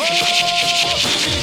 Oh,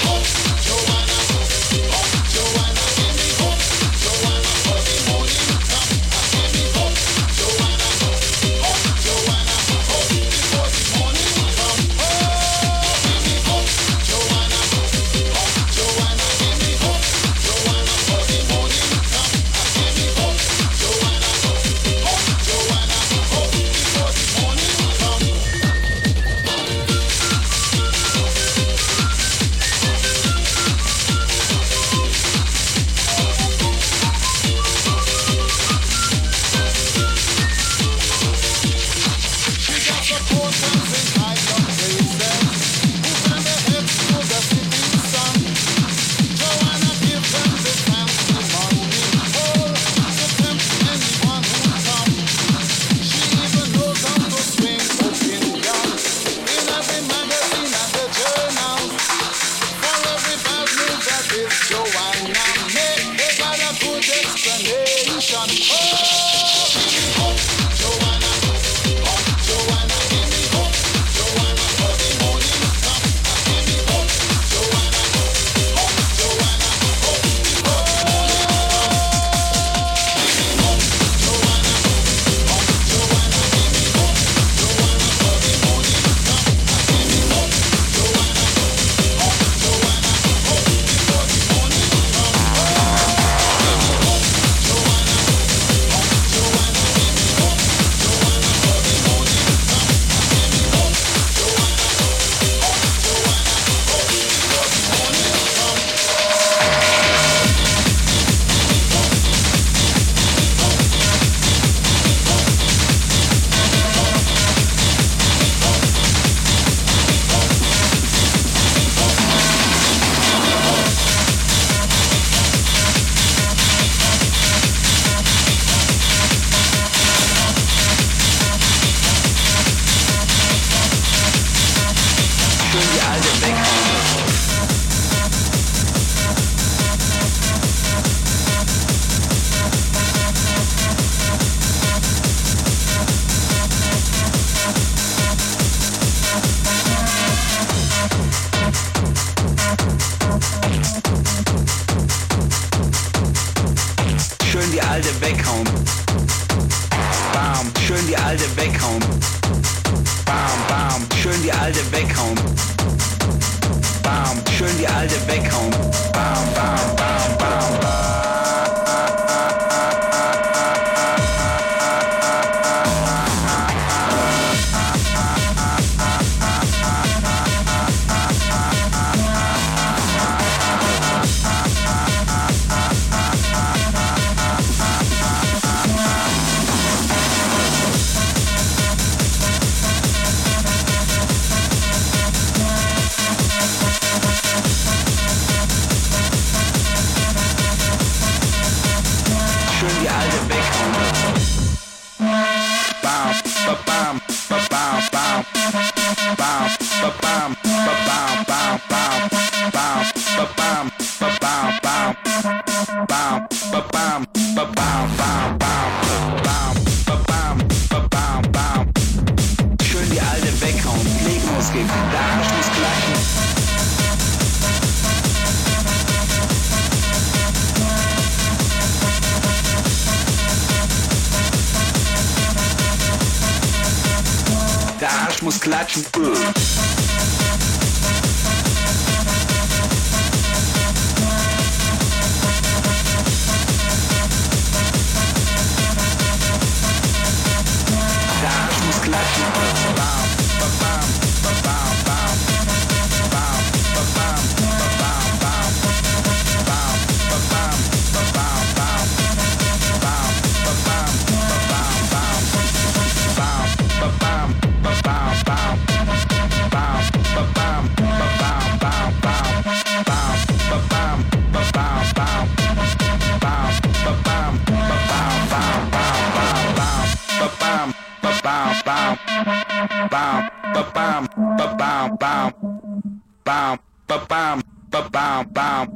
bomb,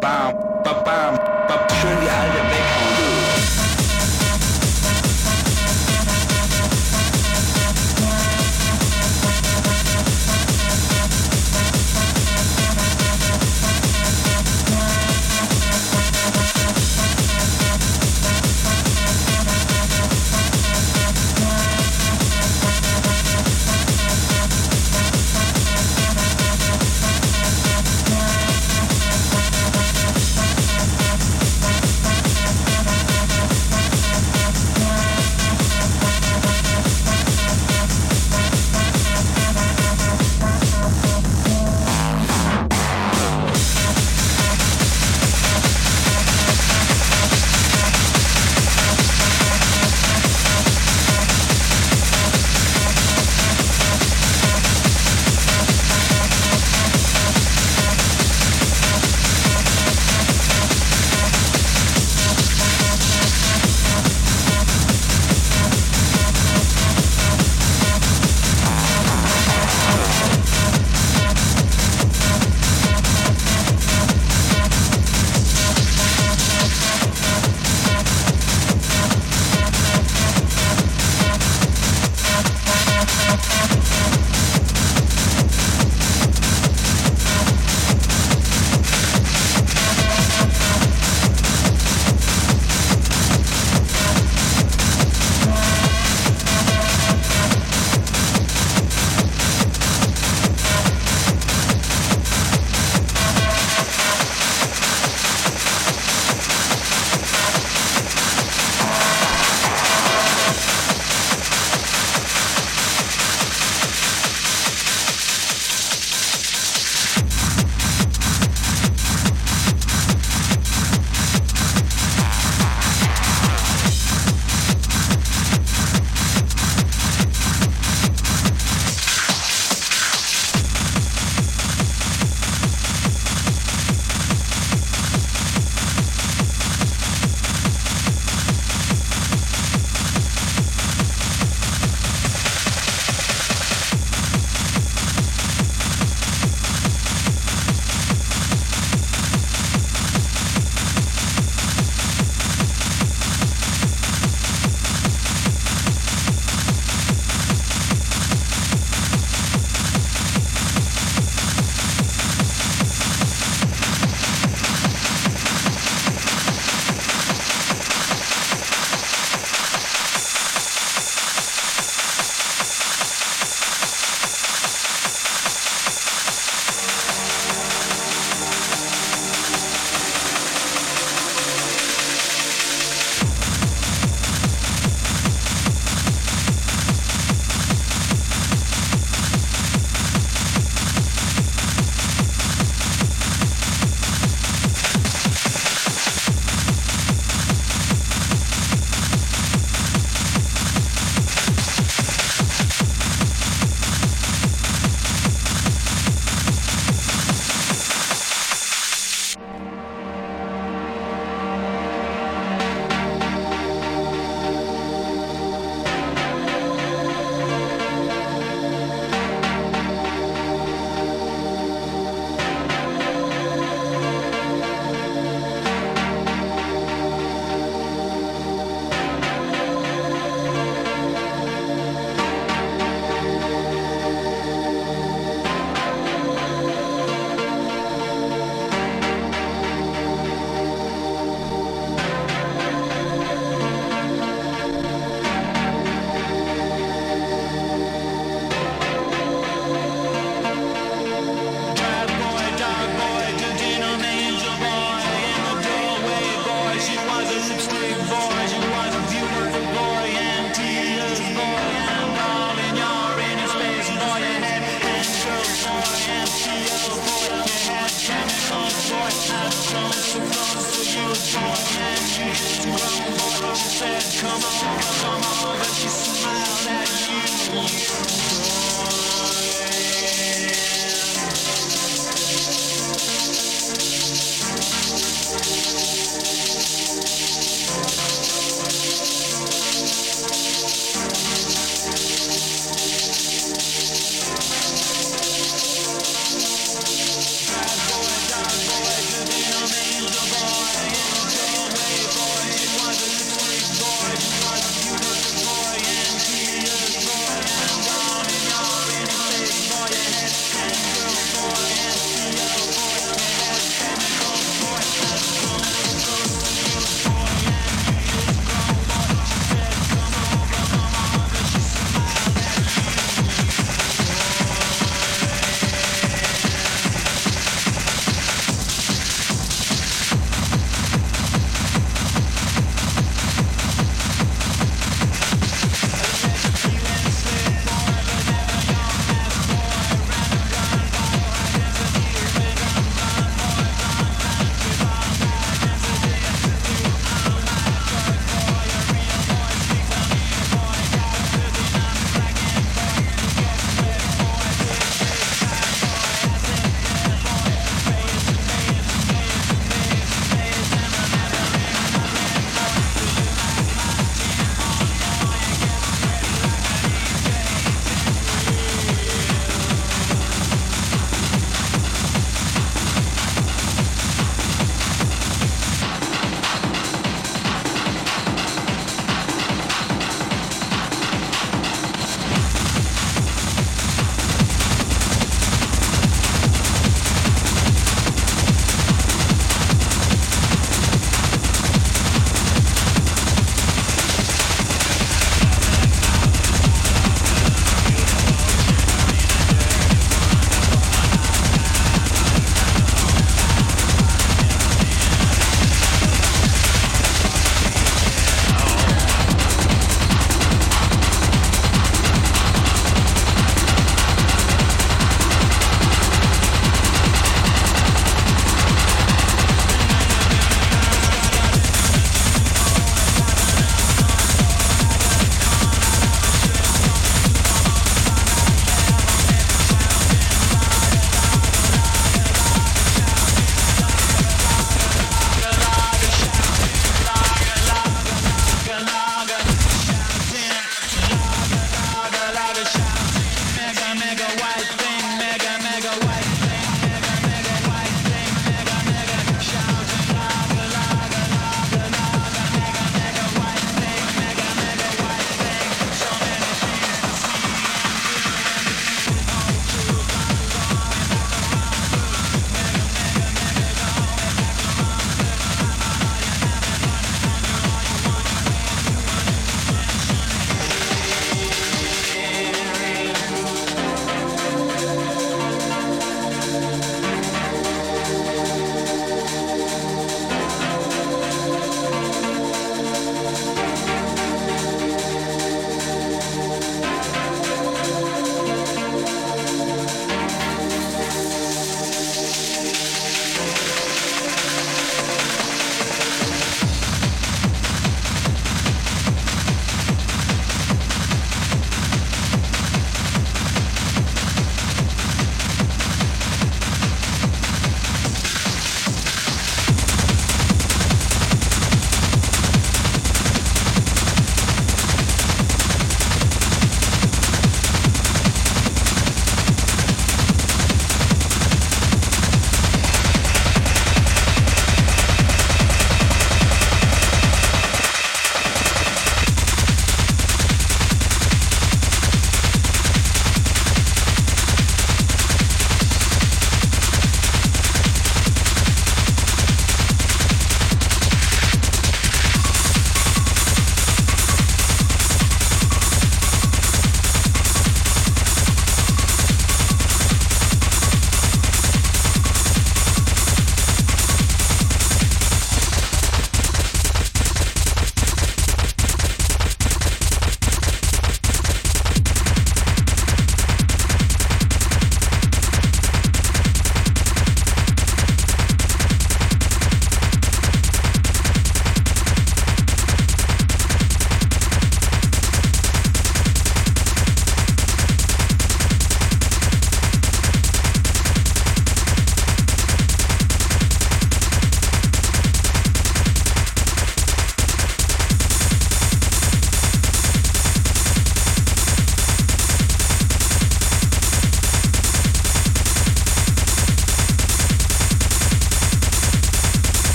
bomb, bomb.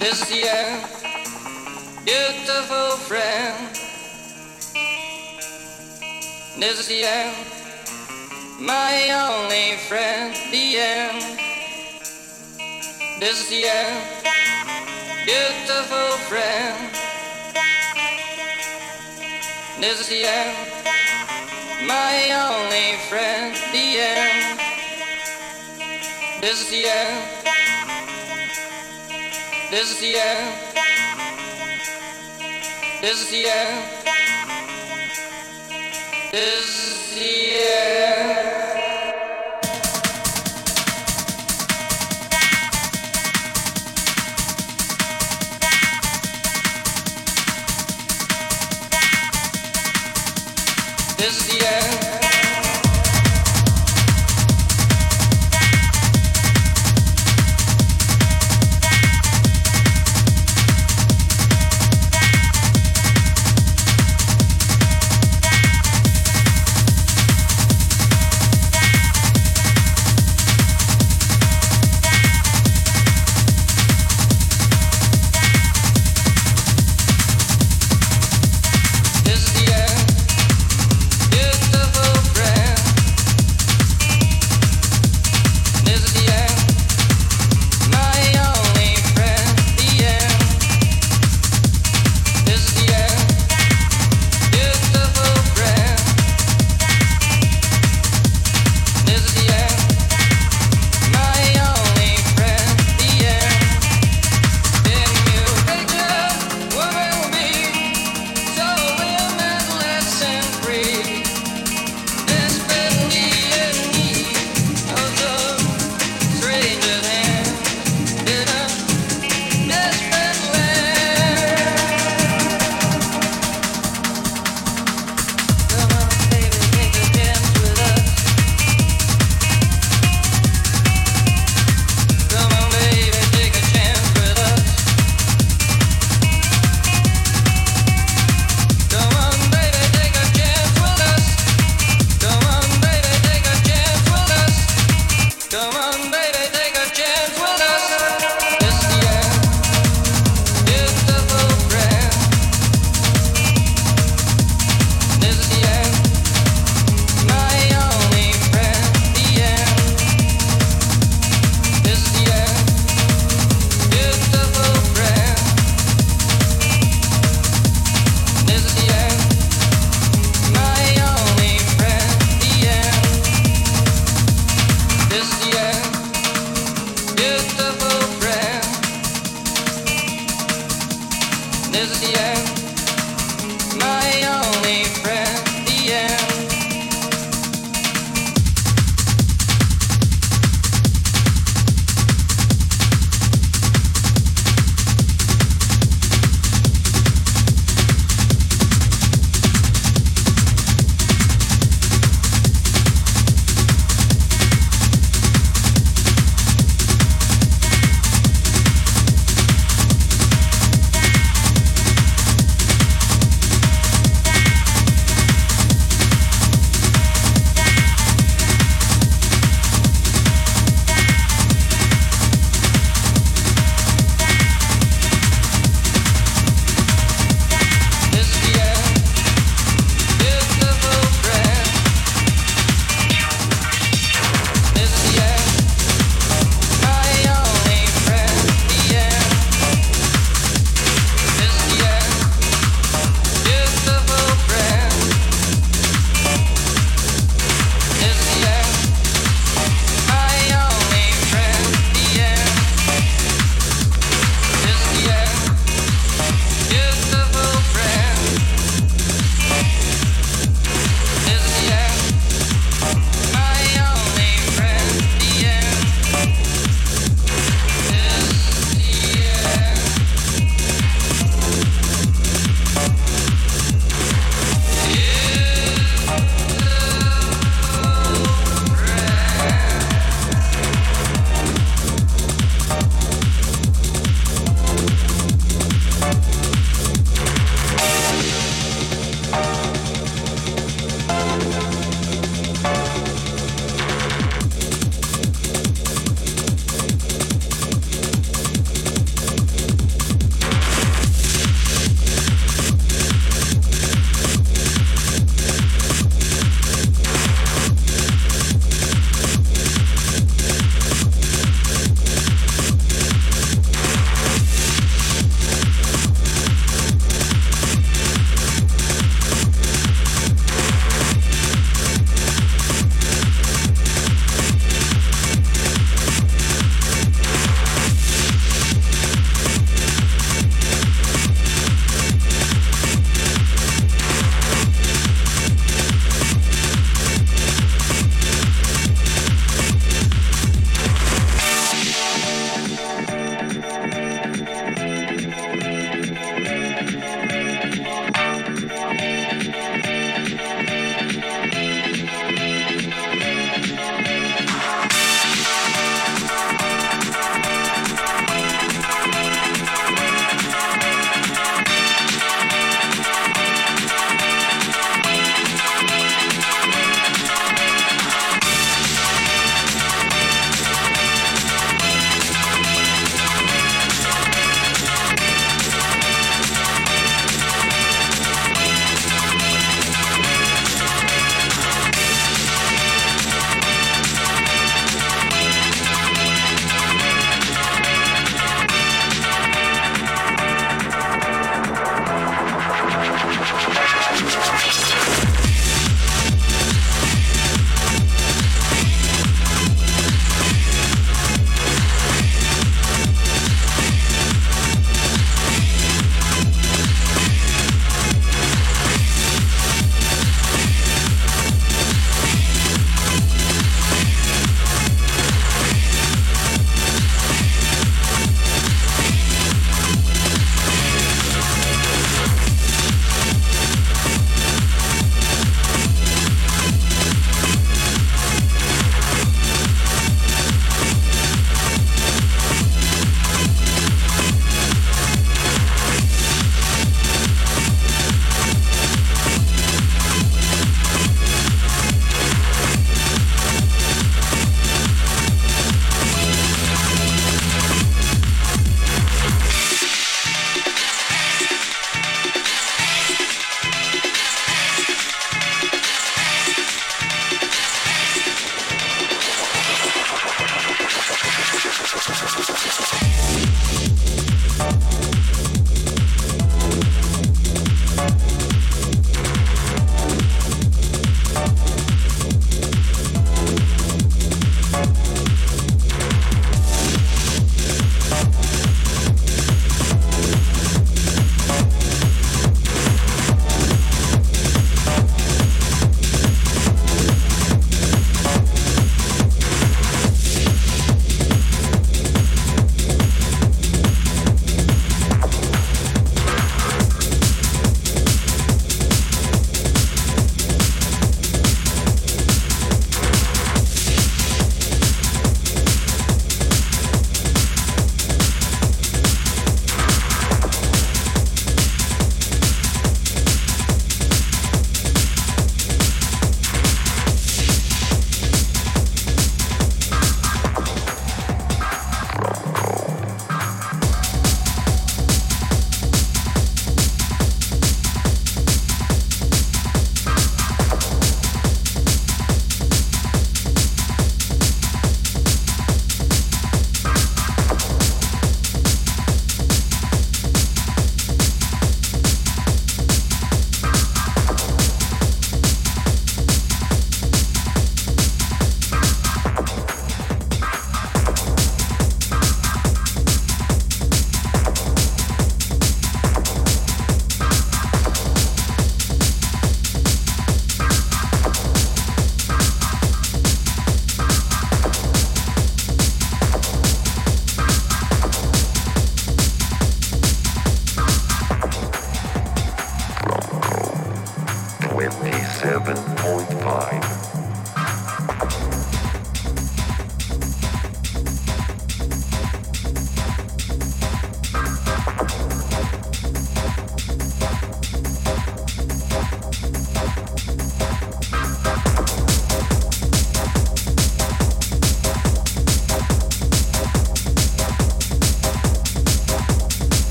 This end, beautiful friend. This end, my only friend. The end. This end, beautiful friend. This end, my only friend. The end. This end. This is the end. This is the end. This